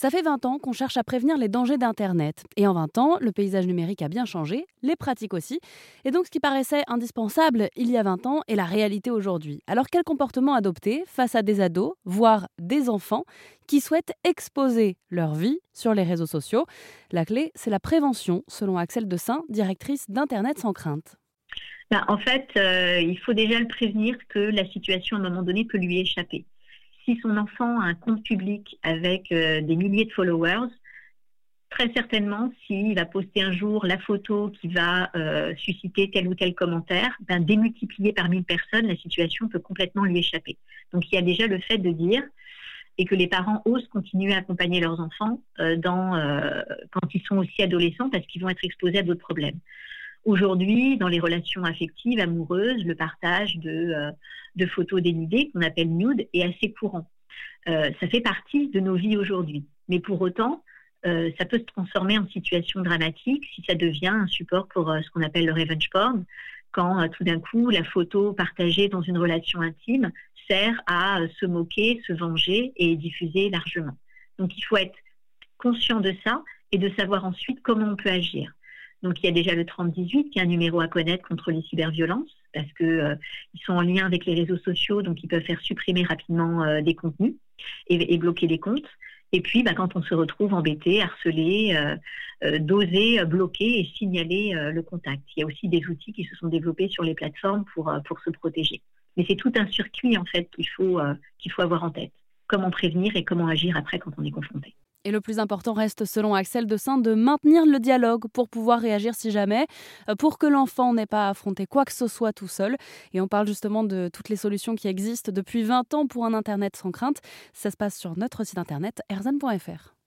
Ça fait 20 ans qu'on cherche à prévenir les dangers d'Internet. Et en 20 ans, le paysage numérique a bien changé, les pratiques aussi. Et donc ce qui paraissait indispensable il y a 20 ans est la réalité aujourd'hui. Alors quel comportement adopter face à des ados, voire des enfants, qui souhaitent exposer leur vie sur les réseaux sociaux? La clé, c'est la prévention, selon Axel Dessin, directrice d'Internet sans crainte. Ben, en fait, euh, il faut déjà le prévenir que la situation à un moment donné peut lui échapper si son enfant a un compte public avec euh, des milliers de followers, très certainement, s'il va poster un jour la photo qui va euh, susciter tel ou tel commentaire, ben, démultiplié par mille personnes, la situation peut complètement lui échapper. Donc il y a déjà le fait de dire et que les parents osent continuer à accompagner leurs enfants euh, quand ils sont aussi adolescents parce qu'ils vont être exposés à d'autres problèmes. Aujourd'hui, dans les relations affectives, amoureuses, le partage de, euh, photos dénudées, qu'on appelle nude, est assez courant. Euh, ça fait partie de nos vies aujourd'hui. Mais pour autant, euh, ça peut se transformer en situation dramatique si ça devient un support pour ce qu'on appelle le revenge porn, quand tout d'un coup la photo partagée dans une relation intime sert à se moquer, se venger et diffuser largement. Donc il faut être conscient de ça et de savoir ensuite comment on peut agir. Donc il y a déjà le 3018 qui est un numéro à connaître contre les cyberviolences parce que euh, ils sont en lien avec les réseaux sociaux, donc ils peuvent faire supprimer rapidement euh, des contenus et, bloquer les comptes. Et puis, bah, quand on se retrouve embêté, harcelé, euh, d'oser bloquer et signaler le contact. Il y a aussi des outils qui se sont développés sur les plateformes pour, pour se protéger. Mais c'est tout un circuit en fait qu'il faut, qu'il faut avoir en tête. Comment prévenir et comment agir après quand on est confronté. Et le plus important reste, selon Axel de Saint, de maintenir le dialogue pour pouvoir réagir si jamais, euh, pour que l'enfant n'ait pas à affronter quoi que ce soit tout seul. Et on parle justement de toutes les solutions qui existent depuis 20 ans pour un Internet sans crainte. Ça se passe sur notre site internet erzan.fr.